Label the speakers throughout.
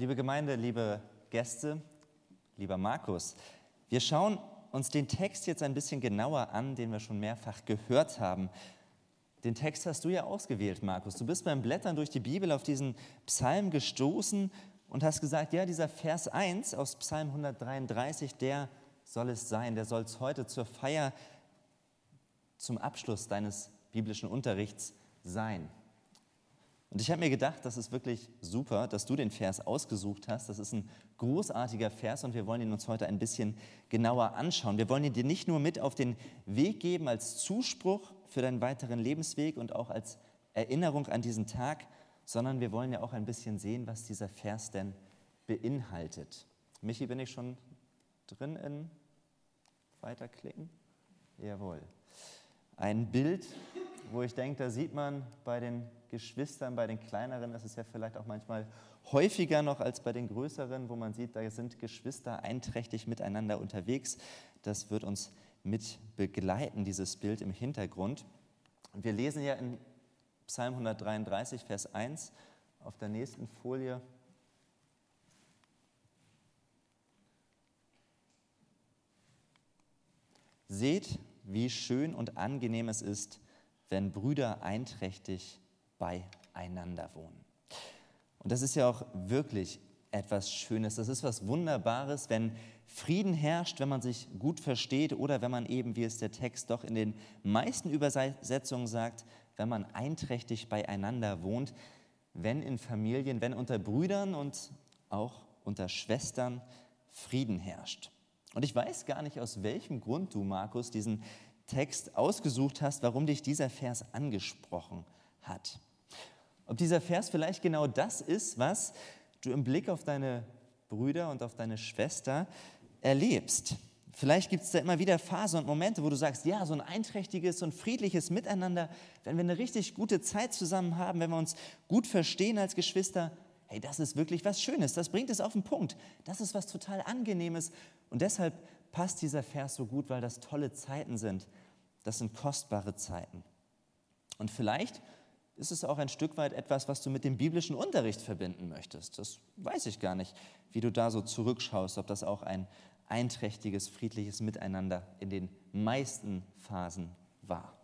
Speaker 1: Liebe Gemeinde, liebe Gäste, lieber Markus, wir schauen uns den Text jetzt ein bisschen genauer an, den wir schon mehrfach gehört haben. Den Text hast du ja ausgewählt, Markus. Du bist beim Blättern durch die Bibel auf diesen Psalm gestoßen und hast gesagt, ja, dieser Vers 1 aus Psalm 133, der soll es sein, der soll es heute zur Feier, zum Abschluss deines biblischen Unterrichts sein. Und ich habe mir gedacht, das ist wirklich super, dass du den Vers ausgesucht hast. Das ist ein großartiger Vers und wir wollen ihn uns heute ein bisschen genauer anschauen. Wir wollen ihn dir nicht nur mit auf den Weg geben als Zuspruch für deinen weiteren Lebensweg und auch als Erinnerung an diesen Tag, sondern wir wollen ja auch ein bisschen sehen, was dieser Vers denn beinhaltet. Michi, bin ich schon drin in Weiterklicken? Jawohl. Ein Bild, wo ich denke, da sieht man bei den Geschwistern, bei den kleineren ist es ja vielleicht auch manchmal häufiger noch als bei den größeren, wo man sieht, da sind Geschwister einträchtig miteinander unterwegs. Das wird uns mit begleiten, dieses Bild im Hintergrund. Und wir lesen ja in Psalm 133, Vers 1 auf der nächsten Folie. Seht, wie schön und angenehm es ist, wenn Brüder einträchtig beieinander wohnen. Und das ist ja auch wirklich etwas Schönes. Das ist was Wunderbares, wenn Frieden herrscht, wenn man sich gut versteht oder wenn man eben, wie es der Text doch in den meisten Übersetzungen sagt, wenn man einträchtig beieinander wohnt, wenn in Familien, wenn unter Brüdern und auch unter Schwestern Frieden herrscht. Und ich weiß gar nicht, aus welchem Grund du, Markus, diesen Text ausgesucht hast, warum dich dieser Vers angesprochen hat. Ob dieser Vers vielleicht genau das ist, was du im Blick auf deine Brüder und auf deine Schwester erlebst. Vielleicht gibt es da immer wieder Phasen und Momente, wo du sagst, ja, so ein einträchtiges und friedliches Miteinander, wenn wir eine richtig gute Zeit zusammen haben, wenn wir uns gut verstehen als Geschwister, hey, das ist wirklich was Schönes, das bringt es auf den Punkt, das ist was total Angenehmes. Und deshalb passt dieser Vers so gut, weil das tolle Zeiten sind, das sind kostbare Zeiten. Und vielleicht ist es auch ein Stück weit etwas, was du mit dem biblischen Unterricht verbinden möchtest. Das weiß ich gar nicht, wie du da so zurückschaust, ob das auch ein einträchtiges, friedliches Miteinander in den meisten Phasen war.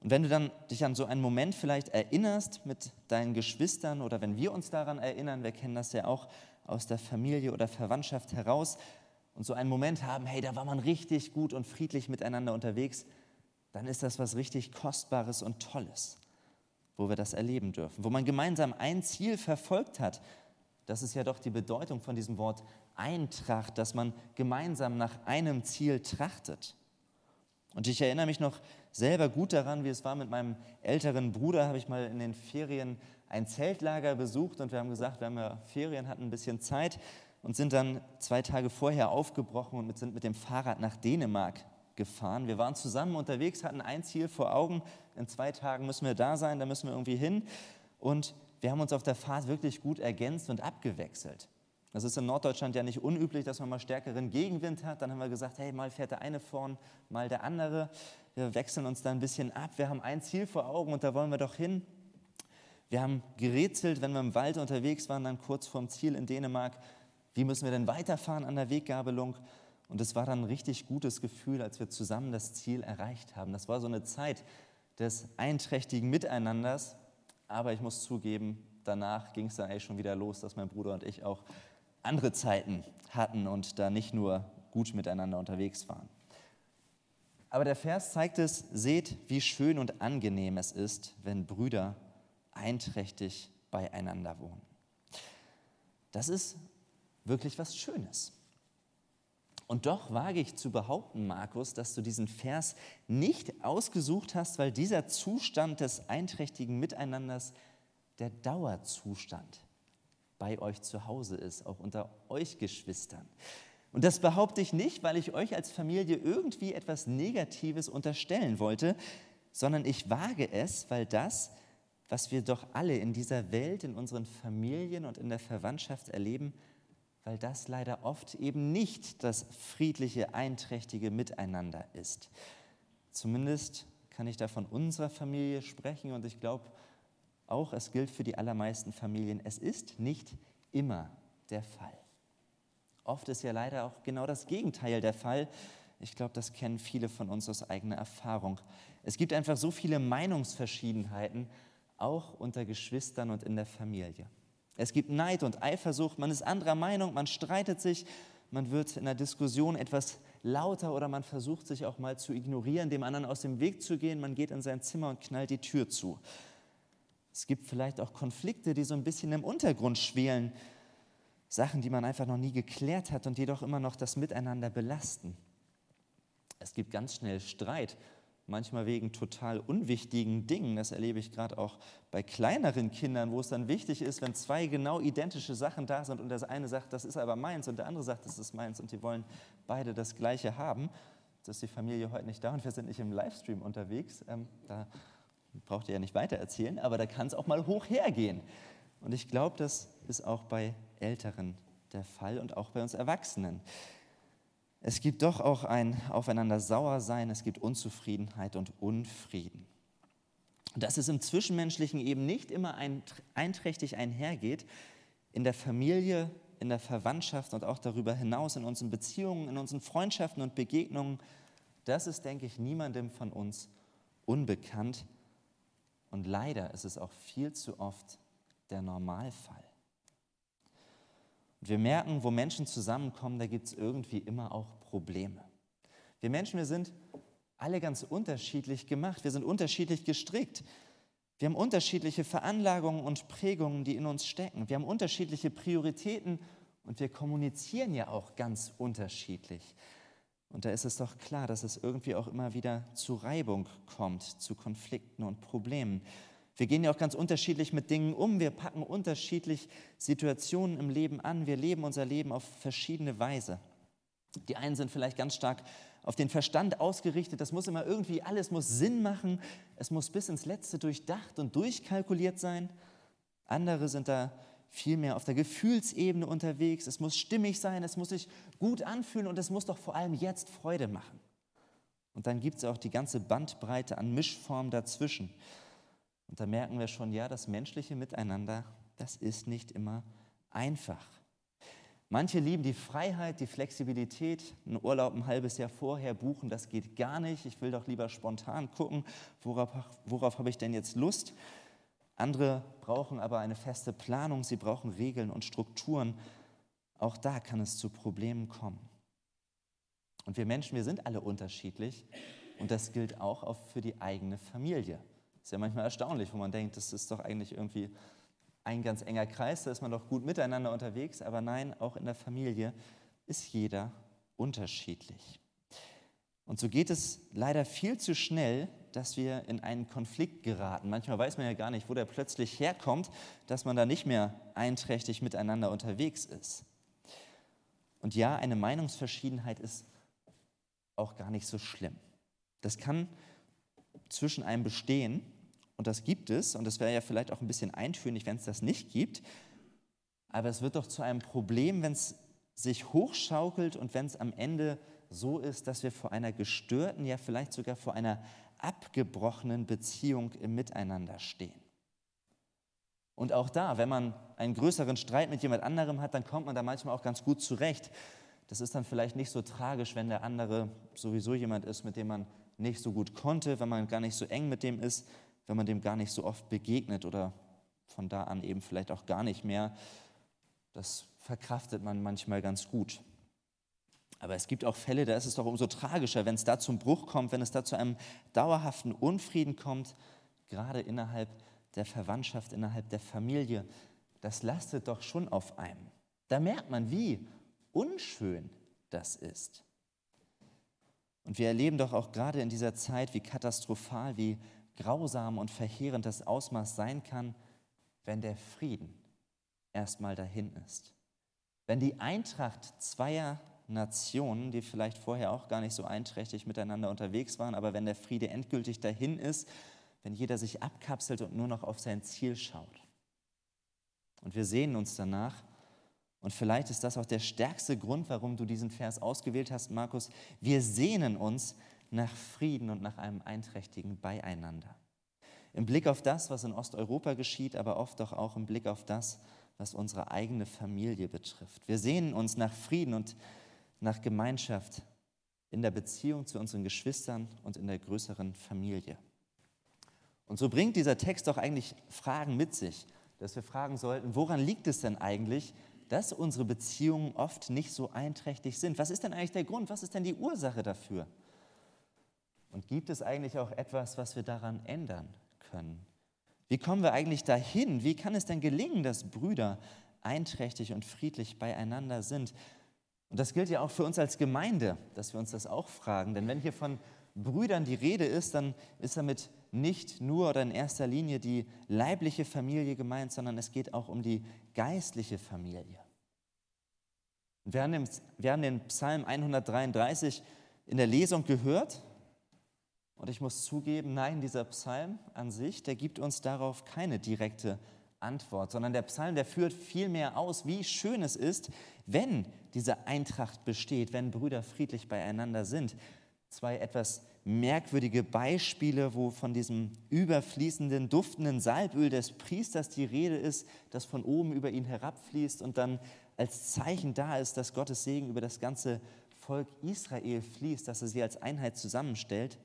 Speaker 1: Und wenn du dann dich an so einen Moment vielleicht erinnerst mit deinen Geschwistern oder wenn wir uns daran erinnern, wir kennen das ja auch aus der Familie oder Verwandtschaft heraus und so einen Moment haben, hey, da war man richtig gut und friedlich miteinander unterwegs, dann ist das was richtig Kostbares und Tolles wo wir das erleben dürfen, wo man gemeinsam ein Ziel verfolgt hat. Das ist ja doch die Bedeutung von diesem Wort Eintracht, dass man gemeinsam nach einem Ziel trachtet. Und ich erinnere mich noch selber gut daran, wie es war mit meinem älteren Bruder, habe ich mal in den Ferien ein Zeltlager besucht und wir haben gesagt, wir haben ja Ferien, hatten ein bisschen Zeit und sind dann zwei Tage vorher aufgebrochen und sind mit dem Fahrrad nach Dänemark gefahren. Wir waren zusammen unterwegs, hatten ein Ziel vor Augen. In zwei Tagen müssen wir da sein, da müssen wir irgendwie hin. Und wir haben uns auf der Fahrt wirklich gut ergänzt und abgewechselt. Das ist in Norddeutschland ja nicht unüblich, dass man mal stärkeren Gegenwind hat. Dann haben wir gesagt, hey, mal fährt der eine vorn, mal der andere. Wir wechseln uns da ein bisschen ab. Wir haben ein Ziel vor Augen und da wollen wir doch hin. Wir haben gerätselt, wenn wir im Wald unterwegs waren, dann kurz vorm Ziel in Dänemark. Wie müssen wir denn weiterfahren an der Weggabelung? Und es war dann ein richtig gutes Gefühl, als wir zusammen das Ziel erreicht haben. Das war so eine Zeit des einträchtigen Miteinanders. Aber ich muss zugeben, danach ging es dann eigentlich schon wieder los, dass mein Bruder und ich auch andere Zeiten hatten und da nicht nur gut miteinander unterwegs waren. Aber der Vers zeigt es, seht, wie schön und angenehm es ist, wenn Brüder einträchtig beieinander wohnen. Das ist wirklich was Schönes. Und doch wage ich zu behaupten, Markus, dass du diesen Vers nicht ausgesucht hast, weil dieser Zustand des einträchtigen Miteinanders der Dauerzustand bei euch zu Hause ist, auch unter euch Geschwistern. Und das behaupte ich nicht, weil ich euch als Familie irgendwie etwas Negatives unterstellen wollte, sondern ich wage es, weil das, was wir doch alle in dieser Welt, in unseren Familien und in der Verwandtschaft erleben, weil das leider oft eben nicht das friedliche, einträchtige Miteinander ist. Zumindest kann ich da von unserer Familie sprechen und ich glaube auch, es gilt für die allermeisten Familien. Es ist nicht immer der Fall. Oft ist ja leider auch genau das Gegenteil der Fall. Ich glaube, das kennen viele von uns aus eigener Erfahrung. Es gibt einfach so viele Meinungsverschiedenheiten, auch unter Geschwistern und in der Familie. Es gibt Neid und Eifersucht, man ist anderer Meinung, man streitet sich, man wird in der Diskussion etwas lauter oder man versucht sich auch mal zu ignorieren, dem anderen aus dem Weg zu gehen, man geht in sein Zimmer und knallt die Tür zu. Es gibt vielleicht auch Konflikte, die so ein bisschen im Untergrund schwelen, Sachen, die man einfach noch nie geklärt hat und jedoch immer noch das Miteinander belasten. Es gibt ganz schnell Streit manchmal wegen total unwichtigen Dingen. Das erlebe ich gerade auch bei kleineren Kindern, wo es dann wichtig ist, wenn zwei genau identische Sachen da sind und das eine sagt, das ist aber meins und der andere sagt, das ist meins und die wollen beide das Gleiche haben. Das ist die Familie heute nicht da und wir sind nicht im Livestream unterwegs. Ähm, da braucht ihr ja nicht weiter erzählen, aber da kann es auch mal hoch hergehen. Und ich glaube, das ist auch bei Älteren der Fall und auch bei uns Erwachsenen. Es gibt doch auch ein Aufeinander sauer sein, es gibt Unzufriedenheit und Unfrieden. Dass es im Zwischenmenschlichen eben nicht immer einträchtig einhergeht, in der Familie, in der Verwandtschaft und auch darüber hinaus, in unseren Beziehungen, in unseren Freundschaften und Begegnungen, das ist, denke ich, niemandem von uns unbekannt. Und leider ist es auch viel zu oft der Normalfall. Wir merken, wo Menschen zusammenkommen, da gibt es irgendwie immer auch Probleme. Wir Menschen, wir sind alle ganz unterschiedlich gemacht, wir sind unterschiedlich gestrickt. Wir haben unterschiedliche Veranlagungen und Prägungen, die in uns stecken. Wir haben unterschiedliche Prioritäten und wir kommunizieren ja auch ganz unterschiedlich. Und da ist es doch klar, dass es irgendwie auch immer wieder zu Reibung kommt, zu Konflikten und Problemen. Wir gehen ja auch ganz unterschiedlich mit Dingen um. Wir packen unterschiedlich Situationen im Leben an. Wir leben unser Leben auf verschiedene Weise. Die einen sind vielleicht ganz stark auf den Verstand ausgerichtet. Das muss immer irgendwie, alles muss Sinn machen. Es muss bis ins Letzte durchdacht und durchkalkuliert sein. Andere sind da viel mehr auf der Gefühlsebene unterwegs. Es muss stimmig sein, es muss sich gut anfühlen und es muss doch vor allem jetzt Freude machen. Und dann gibt es auch die ganze Bandbreite an Mischformen dazwischen. Und da merken wir schon, ja, das menschliche Miteinander, das ist nicht immer einfach. Manche lieben die Freiheit, die Flexibilität, einen Urlaub ein halbes Jahr vorher buchen, das geht gar nicht. Ich will doch lieber spontan gucken, worauf, worauf habe ich denn jetzt Lust. Andere brauchen aber eine feste Planung, sie brauchen Regeln und Strukturen. Auch da kann es zu Problemen kommen. Und wir Menschen, wir sind alle unterschiedlich und das gilt auch für die eigene Familie. Ist ja manchmal erstaunlich, wo man denkt, das ist doch eigentlich irgendwie ein ganz enger Kreis, da ist man doch gut miteinander unterwegs, aber nein, auch in der Familie ist jeder unterschiedlich. Und so geht es leider viel zu schnell, dass wir in einen Konflikt geraten. Manchmal weiß man ja gar nicht, wo der plötzlich herkommt, dass man da nicht mehr einträchtig miteinander unterwegs ist. Und ja, eine Meinungsverschiedenheit ist auch gar nicht so schlimm. Das kann zwischen einem bestehen, und das gibt es, und das wäre ja vielleicht auch ein bisschen eintönig, wenn es das nicht gibt, aber es wird doch zu einem Problem, wenn es sich hochschaukelt und wenn es am Ende so ist, dass wir vor einer gestörten, ja vielleicht sogar vor einer abgebrochenen Beziehung im Miteinander stehen. Und auch da, wenn man einen größeren Streit mit jemand anderem hat, dann kommt man da manchmal auch ganz gut zurecht. Das ist dann vielleicht nicht so tragisch, wenn der andere sowieso jemand ist, mit dem man nicht so gut konnte, wenn man gar nicht so eng mit dem ist, wenn man dem gar nicht so oft begegnet oder von da an eben vielleicht auch gar nicht mehr. Das verkraftet man manchmal ganz gut. Aber es gibt auch Fälle, da ist es doch umso tragischer, wenn es da zum Bruch kommt, wenn es da zu einem dauerhaften Unfrieden kommt, gerade innerhalb der Verwandtschaft, innerhalb der Familie. Das lastet doch schon auf einem. Da merkt man, wie unschön das ist. Und wir erleben doch auch gerade in dieser Zeit, wie katastrophal, wie grausam und verheerend das Ausmaß sein kann, wenn der Frieden erstmal dahin ist. Wenn die Eintracht zweier Nationen, die vielleicht vorher auch gar nicht so einträchtig miteinander unterwegs waren, aber wenn der Friede endgültig dahin ist, wenn jeder sich abkapselt und nur noch auf sein Ziel schaut. Und wir sehen uns danach, und vielleicht ist das auch der stärkste Grund, warum du diesen Vers ausgewählt hast, Markus. Wir sehnen uns nach Frieden und nach einem einträchtigen Beieinander. Im Blick auf das, was in Osteuropa geschieht, aber oft doch auch im Blick auf das, was unsere eigene Familie betrifft. Wir sehnen uns nach Frieden und nach Gemeinschaft in der Beziehung zu unseren Geschwistern und in der größeren Familie. Und so bringt dieser Text doch eigentlich Fragen mit sich, dass wir fragen sollten, woran liegt es denn eigentlich, dass unsere Beziehungen oft nicht so einträchtig sind? Was ist denn eigentlich der Grund? Was ist denn die Ursache dafür? Und gibt es eigentlich auch etwas, was wir daran ändern können? Wie kommen wir eigentlich dahin? Wie kann es denn gelingen, dass Brüder einträchtig und friedlich beieinander sind? Und das gilt ja auch für uns als Gemeinde, dass wir uns das auch fragen. Denn wenn hier von Brüdern die Rede ist, dann ist damit nicht nur oder in erster Linie die leibliche Familie gemeint, sondern es geht auch um die geistliche Familie. Wir haben, den, Psalm 133 in der Lesung gehört und ich muss zugeben, nein, dieser Psalm an sich, der gibt uns darauf keine direkte Antwort, sondern der Psalm, der führt vielmehr aus, wie schön es ist, wenn diese Eintracht besteht, wenn Brüder friedlich beieinander sind. Zwei etwas merkwürdige Beispiele, wo von diesem überfließenden, duftenden Salböl des Priesters die Rede ist, das von oben über ihn herabfließt und dann als Zeichen da ist, dass Gottes Segen über das ganze Volk Israel fließt, dass er sie als Einheit zusammenstellt.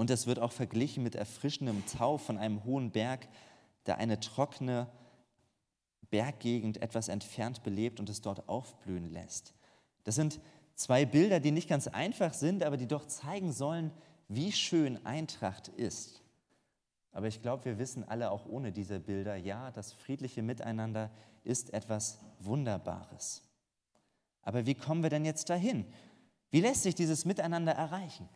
Speaker 1: Und es wird auch verglichen mit erfrischendem Tau von einem hohen Berg, der eine trockene Berggegend etwas entfernt belebt und es dort aufblühen lässt. Das sind zwei Bilder, die nicht ganz einfach sind, aber die doch zeigen sollen, wie schön Eintracht ist. Aber ich glaube, wir wissen alle auch ohne diese Bilder, ja, das friedliche Miteinander ist etwas Wunderbares. Aber wie kommen wir denn jetzt dahin? Wie lässt sich dieses Miteinander erreichen?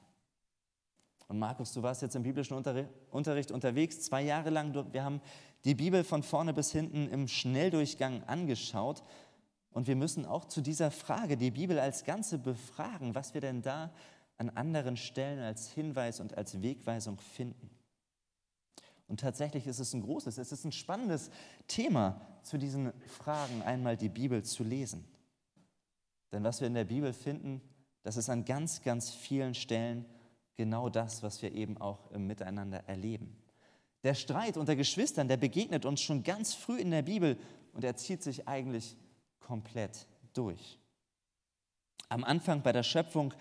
Speaker 1: Und Markus, du warst jetzt im biblischen Unterricht unterwegs, zwei Jahre lang. Wir haben die Bibel von vorne bis hinten im Schnelldurchgang angeschaut. Und wir müssen auch zu dieser Frage die Bibel als Ganze befragen, was wir denn da an anderen Stellen als Hinweis und als Wegweisung finden. Und tatsächlich ist es ein großes, es ist ein spannendes Thema, zu diesen Fragen einmal die Bibel zu lesen. Denn was wir in der Bibel finden, das ist an ganz, ganz vielen Stellen genau das, was wir eben auch im Miteinander erleben. Der Streit unter Geschwistern, der begegnet uns schon ganz früh in der Bibel und er zieht sich eigentlich komplett durch. Am Anfang bei der Schöpfung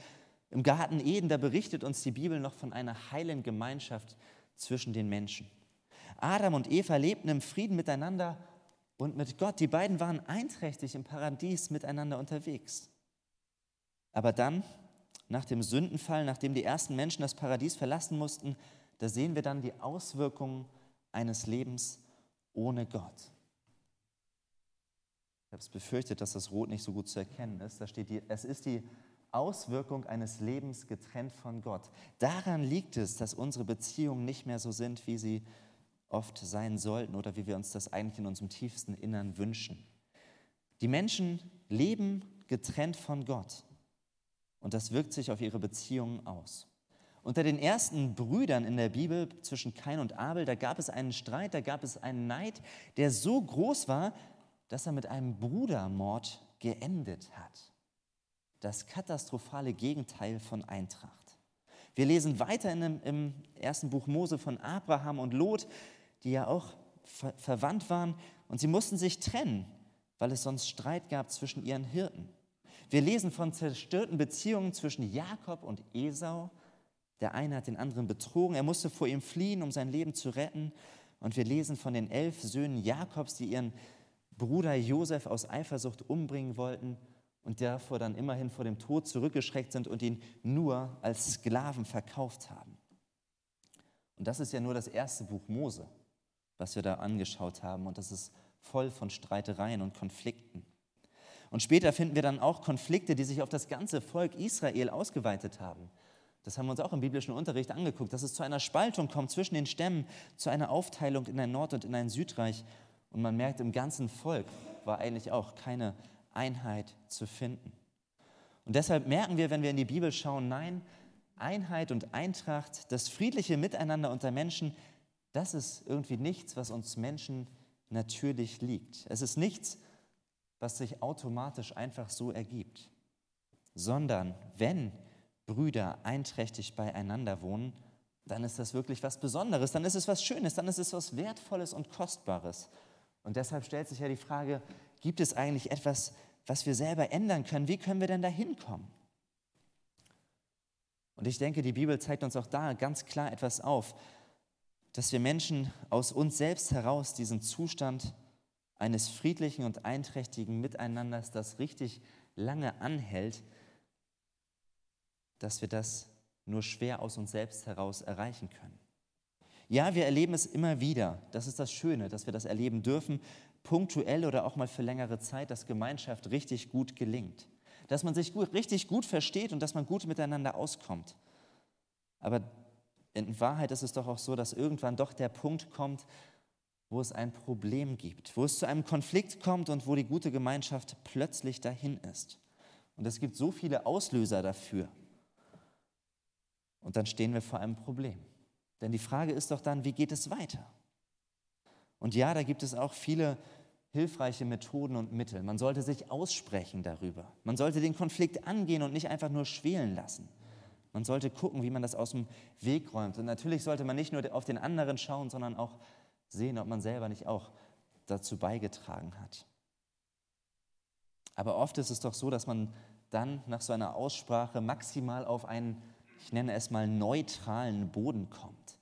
Speaker 1: im Garten Eden, da berichtet uns die Bibel noch von einer heilen Gemeinschaft zwischen den Menschen. Adam und Eva lebten im Frieden miteinander und mit Gott. Die beiden waren einträchtig im Paradies miteinander unterwegs. Aber dann nach dem Sündenfall, nachdem die ersten Menschen das Paradies verlassen mussten, da sehen wir dann die Auswirkungen eines Lebens ohne Gott. Ich habe es befürchtet, dass das Rot nicht so gut zu erkennen ist. Da steht, die, es ist die Auswirkung eines Lebens getrennt von Gott. Daran liegt es, dass unsere Beziehungen nicht mehr so sind, wie sie oft sein sollten oder wie wir uns das eigentlich in unserem tiefsten Innern wünschen. Die Menschen leben getrennt von Gott. Und das wirkt sich auf ihre Beziehungen aus. Unter den ersten Brüdern in der Bibel zwischen Kain und Abel, da gab es einen Streit, da gab es einen Neid, der so groß war, dass er mit einem Brudermord geendet hat. Das katastrophale Gegenteil von Eintracht. Wir lesen weiter in dem, im ersten Buch Mose von Abraham und Lot, die ja auch ver verwandt waren, und sie mussten sich trennen, weil es sonst Streit gab zwischen ihren Hirten. Wir lesen von zerstörten Beziehungen zwischen Jakob und Esau. Der eine hat den anderen betrogen, er musste vor ihm fliehen, um sein Leben zu retten. Und wir lesen von den elf Söhnen Jakobs, die ihren Bruder Josef aus Eifersucht umbringen wollten und davor dann immerhin vor dem Tod zurückgeschreckt sind und ihn nur als Sklaven verkauft haben. Und das ist ja nur das erste Buch Mose, was wir da angeschaut haben. Und das ist voll von Streitereien und Konflikten. Und später finden wir dann auch Konflikte, die sich auf das ganze Volk Israel ausgeweitet haben. Das haben wir uns auch im biblischen Unterricht angeguckt, dass es zu einer Spaltung kommt zwischen den Stämmen, zu einer Aufteilung in ein Nord- und in ein Südreich. Und man merkt, im ganzen Volk war eigentlich auch keine Einheit zu finden. Und deshalb merken wir, wenn wir in die Bibel schauen, nein, Einheit und Eintracht, das friedliche Miteinander unter Menschen, das ist irgendwie nichts, was uns Menschen natürlich liegt. Es ist nichts, was sich automatisch einfach so ergibt, sondern wenn Brüder einträchtig beieinander wohnen, dann ist das wirklich was Besonderes, dann ist es was Schönes, dann ist es was Wertvolles und Kostbares. Und deshalb stellt sich ja die Frage, gibt es eigentlich etwas, was wir selber ändern können? Wie können wir denn da hinkommen? Und ich denke, die Bibel zeigt uns auch da ganz klar etwas auf, dass wir Menschen aus uns selbst heraus diesen Zustand eines friedlichen und einträchtigen Miteinanders, das richtig lange anhält, dass wir das nur schwer aus uns selbst heraus erreichen können. Ja, wir erleben es immer wieder. Das ist das Schöne, dass wir das erleben dürfen, punktuell oder auch mal für längere Zeit, dass Gemeinschaft richtig gut gelingt. Dass man sich gut, richtig gut versteht und dass man gut miteinander auskommt. Aber in Wahrheit ist es doch auch so, dass irgendwann doch der Punkt kommt, wo es ein Problem gibt, wo es zu einem Konflikt kommt und wo die gute Gemeinschaft plötzlich dahin ist. Und es gibt so viele Auslöser dafür. Und dann stehen wir vor einem Problem. Denn die Frage ist doch dann, wie geht es weiter? Und ja, da gibt es auch viele hilfreiche Methoden und Mittel. Man sollte sich aussprechen darüber. Man sollte den Konflikt angehen und nicht einfach nur schwelen lassen. Man sollte gucken, wie man das aus dem Weg räumt. Und natürlich sollte man nicht nur auf den anderen schauen, sondern auch sehen, ob man selber nicht auch dazu beigetragen hat. Aber oft ist es doch so, dass man dann nach so einer Aussprache maximal auf einen ich nenne es mal, neutralen Boden kommt.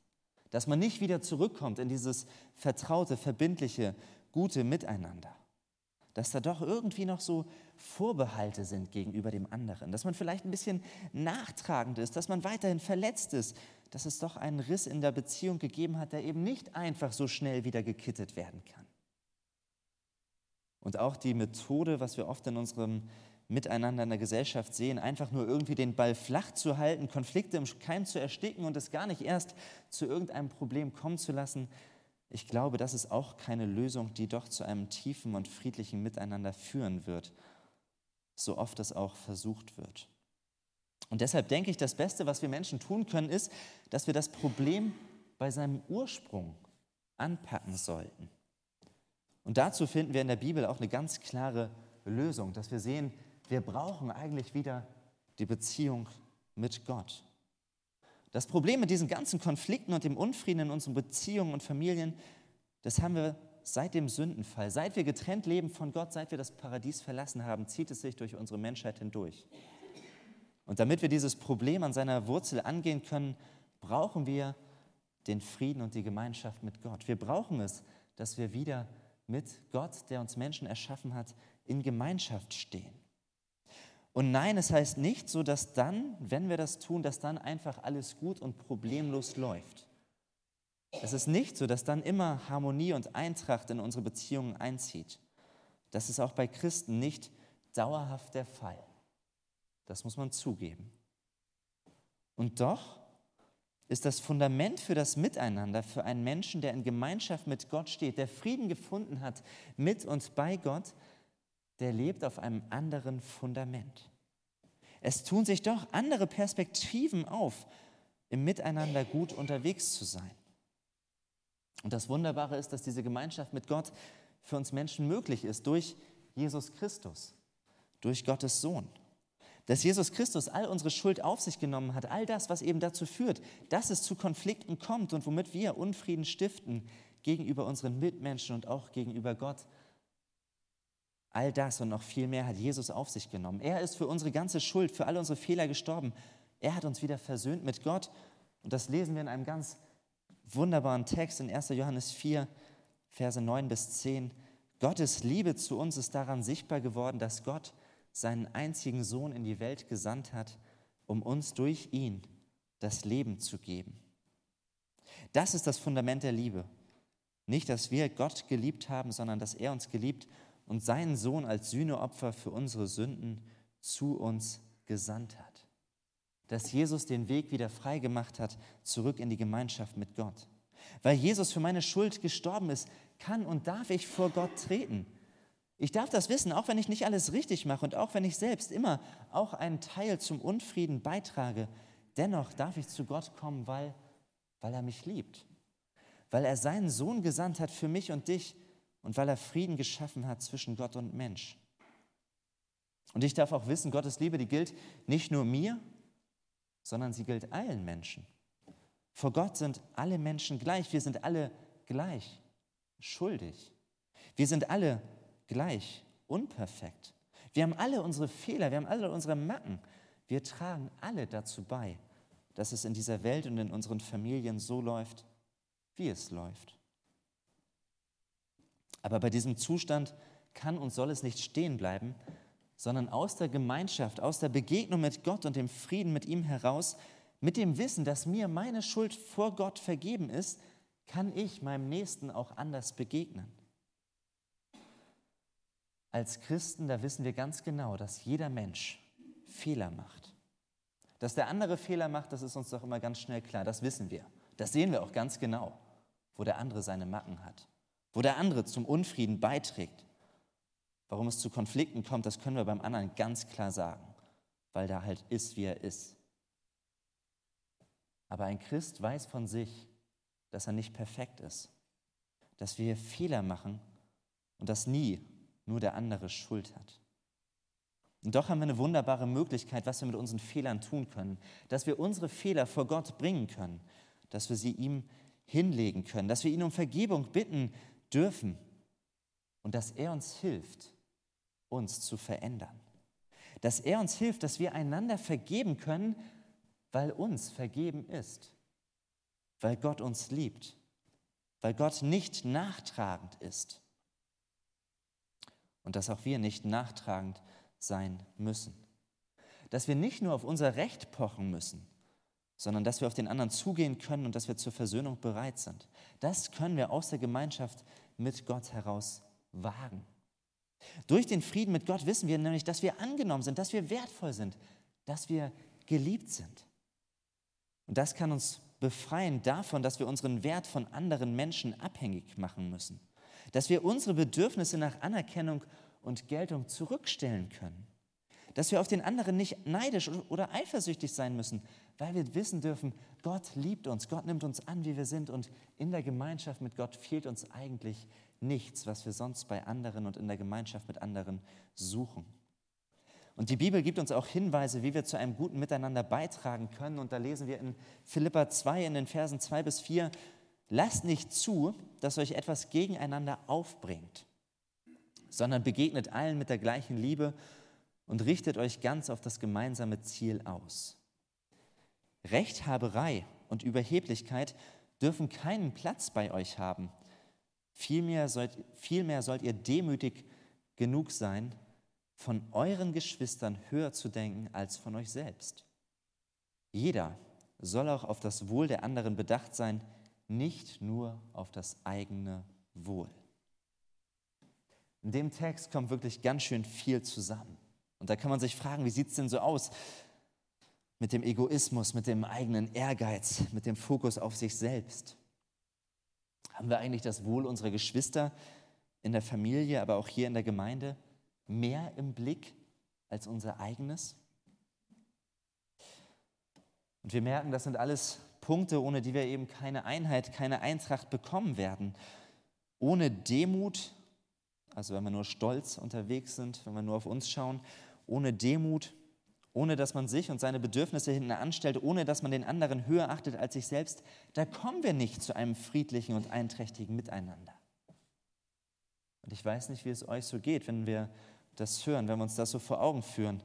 Speaker 1: Dass man nicht wieder zurückkommt in dieses vertraute, verbindliche, gute Miteinander. Dass da doch irgendwie noch so Vorbehalte sind gegenüber dem anderen. Dass man vielleicht ein bisschen nachtragend ist, dass man weiterhin verletzt ist. Dass es doch einen Riss in der Beziehung gegeben hat, der eben nicht einfach so schnell wieder gekittet werden kann. Und auch die Methode, was wir oft in unserem miteinander in der Gesellschaft sehen, einfach nur irgendwie den Ball flach zu halten, Konflikte im Keim zu ersticken und es gar nicht erst zu irgendeinem Problem kommen zu lassen, ich glaube, das ist auch keine Lösung, die doch zu einem tiefen und friedlichen Miteinander führen wird, so oft es auch versucht wird. Und deshalb denke ich, das Beste, was wir Menschen tun können, ist, dass wir das Problem bei seinem Ursprung anpacken sollten. Und dazu finden wir in der Bibel auch eine ganz klare Lösung, dass wir sehen, wir brauchen eigentlich wieder die Beziehung mit Gott. Das Problem mit diesen ganzen Konflikten und dem Unfrieden in unseren Beziehungen und Familien, das haben wir seit dem Sündenfall, seit wir getrennt leben von Gott, seit wir das Paradies verlassen haben, zieht es sich durch unsere Menschheit hindurch. Und damit wir dieses Problem an seiner Wurzel angehen können, brauchen wir den Frieden und die Gemeinschaft mit Gott. Wir brauchen es, dass wir wieder mit Gott, der uns Menschen erschaffen hat, in Gemeinschaft stehen. Und nein, es heißt nicht so, dass dann, wenn wir das tun, dass dann einfach alles gut und problemlos läuft. Es ist nicht so, dass dann immer Harmonie und Eintracht in unsere Beziehungen einzieht. Das ist auch bei Christen nicht dauerhaft der Fall. Das muss man zugeben. Und doch ist das Fundament für das Miteinander für einen Menschen, der in Gemeinschaft mit Gott steht, der Frieden gefunden hat mit und bei Gott, der lebt auf einem anderen Fundament. Es tun sich doch andere Perspektiven auf, im Miteinander gut unterwegs zu sein. Und das Wunderbare ist, dass diese Gemeinschaft mit Gott für uns Menschen möglich ist durch Jesus Christus, durch Gottes Sohn. Dass Jesus Christus all unsere Schuld auf sich genommen hat, all das, was eben dazu führt, dass es zu Konflikten kommt und womit wir Unfrieden stiften gegenüber unseren Mitmenschen und auch gegenüber Gott, All das und noch viel mehr hat Jesus auf sich genommen. Er ist für unsere ganze Schuld, für alle unsere Fehler gestorben. Er hat uns wieder versöhnt mit Gott. Und das lesen wir in einem ganz wunderbaren Text in 1. Johannes 4, Verse 9 bis 10. Gottes Liebe zu uns ist daran sichtbar geworden, dass Gott seinen einzigen Sohn in die Welt gesandt hat, um uns durch ihn das Leben zu geben. Das ist das Fundament der Liebe. Nicht, dass wir Gott geliebt haben, sondern dass er uns geliebt und seinen Sohn als Sühneopfer für unsere Sünden zu uns gesandt hat. Dass Jesus den Weg wieder frei gemacht hat, zurück in die Gemeinschaft mit Gott. Weil Jesus für meine Schuld gestorben ist, kann und darf ich vor Gott treten. Ich darf das wissen, auch wenn ich nicht alles richtig mache und auch wenn ich selbst immer auch einen Teil zum Unfrieden beitrage. Dennoch darf ich zu Gott kommen, weil, weil er mich liebt. Weil er seinen Sohn gesandt hat für mich und dich, und weil er Frieden geschaffen hat zwischen Gott und Mensch. Und ich darf auch wissen, Gottes Liebe, die gilt nicht nur mir, sondern sie gilt allen Menschen. Vor Gott sind alle Menschen gleich, wir sind alle gleich schuldig. Wir sind alle gleich, unperfekt. Wir haben alle unsere Fehler, wir haben alle unsere Macken. Wir tragen alle dazu bei, dass es in dieser Welt und in unseren Familien so läuft, wie es läuft. Aber bei diesem Zustand kann und soll es nicht stehen bleiben, sondern aus der Gemeinschaft, aus der Begegnung mit Gott und dem Frieden mit ihm heraus, mit dem Wissen, dass mir meine Schuld vor Gott vergeben ist, kann ich meinem Nächsten auch anders begegnen. Als Christen, da wissen wir ganz genau, dass jeder Mensch Fehler macht. Dass der andere Fehler macht, das ist uns doch immer ganz schnell klar, das wissen wir. Das sehen wir auch ganz genau, wo der andere seine Macken hat, wo der andere zum Unfrieden beiträgt. Warum es zu Konflikten kommt, das können wir beim anderen ganz klar sagen, weil der halt ist, wie er ist. Aber ein Christ weiß von sich, dass er nicht perfekt ist, dass wir Fehler machen und dass nie nur der andere Schuld hat. Und doch haben wir eine wunderbare Möglichkeit, was wir mit unseren Fehlern tun können, dass wir unsere Fehler vor Gott bringen können, dass wir sie ihm hinlegen können, dass wir ihn um Vergebung bitten dürfen und dass er uns hilft, uns zu verändern. Dass er uns hilft, dass wir einander vergeben können, weil uns vergeben ist, weil Gott uns liebt, weil Gott nicht nachtragend ist und dass auch wir nicht nachtragend sein müssen. Dass wir nicht nur auf unser Recht pochen müssen, sondern dass wir auf den anderen zugehen können und dass wir zur Versöhnung bereit sind. Das können wir aus der Gemeinschaft mit Gott heraus wagen. Durch den Frieden mit Gott wissen wir nämlich, dass wir angenommen sind, dass wir wertvoll sind, dass wir geliebt sind. Und das kann uns befreien davon, dass wir unseren Wert von anderen Menschen abhängig machen müssen dass wir unsere Bedürfnisse nach Anerkennung und Geltung zurückstellen können, dass wir auf den anderen nicht neidisch oder eifersüchtig sein müssen, weil wir wissen dürfen, Gott liebt uns, Gott nimmt uns an, wie wir sind und in der Gemeinschaft mit Gott fehlt uns eigentlich nichts, was wir sonst bei anderen und in der Gemeinschaft mit anderen suchen. Und die Bibel gibt uns auch Hinweise, wie wir zu einem guten Miteinander beitragen können. Und da lesen wir in Philippa 2 in den Versen 2 bis 4, Lasst nicht zu, dass euch etwas gegeneinander aufbringt, sondern begegnet allen mit der gleichen Liebe und richtet euch ganz auf das gemeinsame Ziel aus. Rechthaberei und Überheblichkeit dürfen keinen Platz bei euch haben. Vielmehr sollt, vielmehr sollt ihr demütig genug sein, von euren Geschwistern höher zu denken als von euch selbst. Jeder soll auch auf das Wohl der anderen bedacht sein, nicht nur auf das eigene Wohl. In dem Text kommt wirklich ganz schön viel zusammen. Und da kann man sich fragen, wie sieht es denn so aus mit dem Egoismus, mit dem eigenen Ehrgeiz, mit dem Fokus auf sich selbst? Haben wir eigentlich das Wohl unserer Geschwister in der Familie, aber auch hier in der Gemeinde mehr im Blick als unser eigenes? Und wir merken, das sind alles Punkte, ohne die wir eben keine Einheit, keine Eintracht bekommen werden. Ohne Demut, also wenn wir nur stolz unterwegs sind, wenn wir nur auf uns schauen, ohne Demut, ohne dass man sich und seine Bedürfnisse hinten anstellt, ohne dass man den anderen höher achtet als sich selbst, da kommen wir nicht zu einem friedlichen und einträchtigen Miteinander. Und ich weiß nicht, wie es euch so geht, wenn wir das hören, wenn wir uns das so vor Augen führen.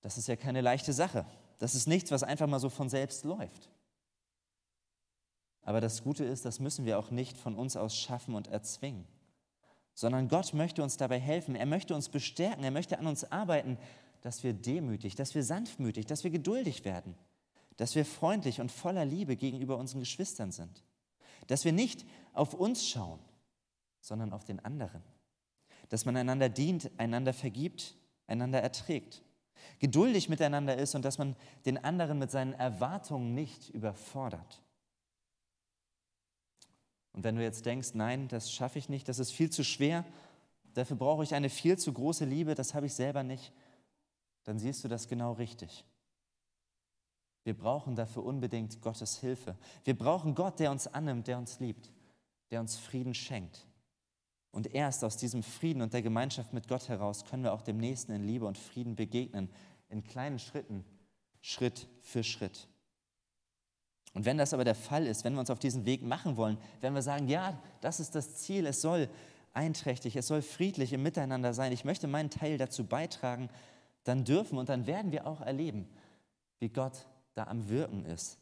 Speaker 1: Das ist ja keine leichte Sache. Das ist nichts, was einfach mal so von selbst läuft. Aber das Gute ist, das müssen wir auch nicht von uns aus schaffen und erzwingen, sondern Gott möchte uns dabei helfen. Er möchte uns bestärken. Er möchte an uns arbeiten, dass wir demütig, dass wir sanftmütig, dass wir geduldig werden, dass wir freundlich und voller Liebe gegenüber unseren Geschwistern sind, dass wir nicht auf uns schauen, sondern auf den anderen, dass man einander dient, einander vergibt, einander erträgt geduldig miteinander ist und dass man den anderen mit seinen Erwartungen nicht überfordert. Und wenn du jetzt denkst, nein, das schaffe ich nicht, das ist viel zu schwer, dafür brauche ich eine viel zu große Liebe, das habe ich selber nicht, dann siehst du das genau richtig. Wir brauchen dafür unbedingt Gottes Hilfe. Wir brauchen Gott, der uns annimmt, der uns liebt, der uns Frieden schenkt. Und erst aus diesem Frieden und der Gemeinschaft mit Gott heraus können wir auch dem Nächsten in Liebe und Frieden begegnen, in kleinen Schritten, Schritt für Schritt. Und wenn das aber der Fall ist, wenn wir uns auf diesen Weg machen wollen, wenn wir sagen, ja, das ist das Ziel, es soll einträchtig, es soll friedlich im Miteinander sein, ich möchte meinen Teil dazu beitragen, dann dürfen und dann werden wir auch erleben, wie Gott da am Wirken ist.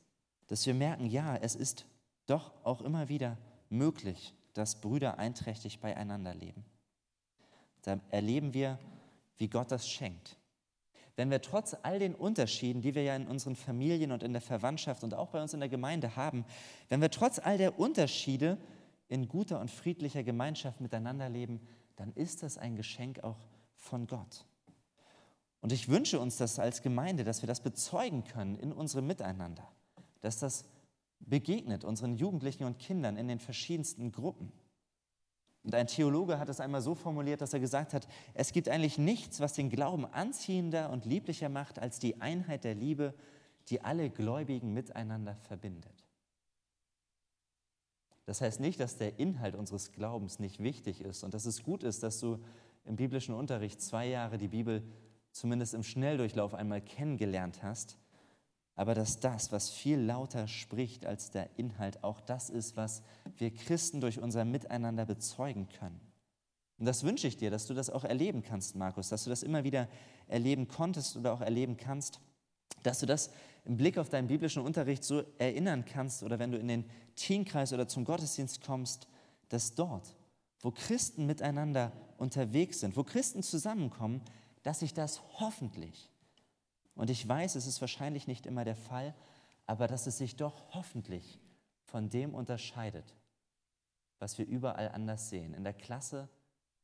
Speaker 1: Dass wir merken, ja, es ist doch auch immer wieder möglich, dass Brüder einträchtig beieinander leben. Da erleben wir, wie Gott das schenkt. Wenn wir trotz all den Unterschieden, die wir ja in unseren Familien und in der Verwandtschaft und auch bei uns in der Gemeinde haben, wenn wir trotz all der Unterschiede in guter und friedlicher Gemeinschaft miteinander leben, dann ist das ein Geschenk auch von Gott. Und ich wünsche uns das als Gemeinde, dass wir das bezeugen können in unserem Miteinander, dass das begegnet unseren Jugendlichen und Kindern in den verschiedensten Gruppen. Und ein Theologe hat es einmal so formuliert, dass er gesagt hat, es gibt eigentlich nichts, was den Glauben anziehender und lieblicher macht, als die Einheit der Liebe, die alle Gläubigen miteinander verbindet. Das heißt nicht, dass der Inhalt unseres Glaubens nicht wichtig ist und dass es gut ist, dass du im biblischen Unterricht zwei Jahre die Bibel zumindest im Schnelldurchlauf einmal kennengelernt hast, aber dass das, was viel lauter spricht als der Inhalt, auch das ist, was wir Christen durch unser Miteinander bezeugen können. Und das wünsche ich dir, dass du das auch erleben kannst, Markus, dass du das immer wieder erleben konntest oder auch erleben kannst, dass du das im Blick auf deinen biblischen Unterricht so erinnern kannst oder wenn du in den Teenkreis oder zum Gottesdienst kommst, dass dort, wo Christen miteinander unterwegs sind, wo Christen zusammenkommen, dass sich das hoffentlich und ich weiß, es ist wahrscheinlich nicht immer der Fall, aber dass es sich doch hoffentlich von dem unterscheidet, was wir überall anders sehen, in der Klasse,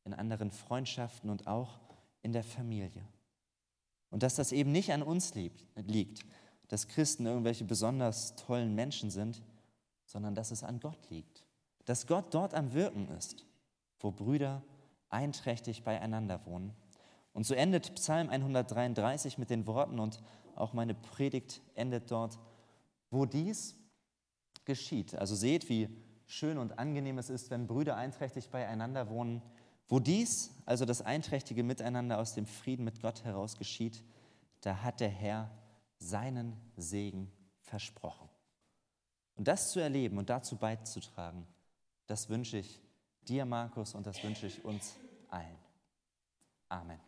Speaker 1: in anderen Freundschaften und auch in der Familie. Und dass das eben nicht an uns liegt, dass Christen irgendwelche besonders tollen Menschen sind, sondern dass es an Gott liegt. Dass Gott dort am Wirken ist, wo Brüder einträchtig beieinander wohnen und so endet Psalm 133 mit den Worten und auch meine Predigt endet dort, wo dies geschieht. Also seht, wie schön und angenehm es ist, wenn Brüder einträchtig beieinander wohnen. Wo dies, also das einträchtige Miteinander aus dem Frieden mit Gott heraus geschieht, da hat der Herr seinen Segen versprochen. Und das zu erleben und dazu beizutragen, das wünsche ich dir, Markus, und das wünsche ich uns allen. Amen.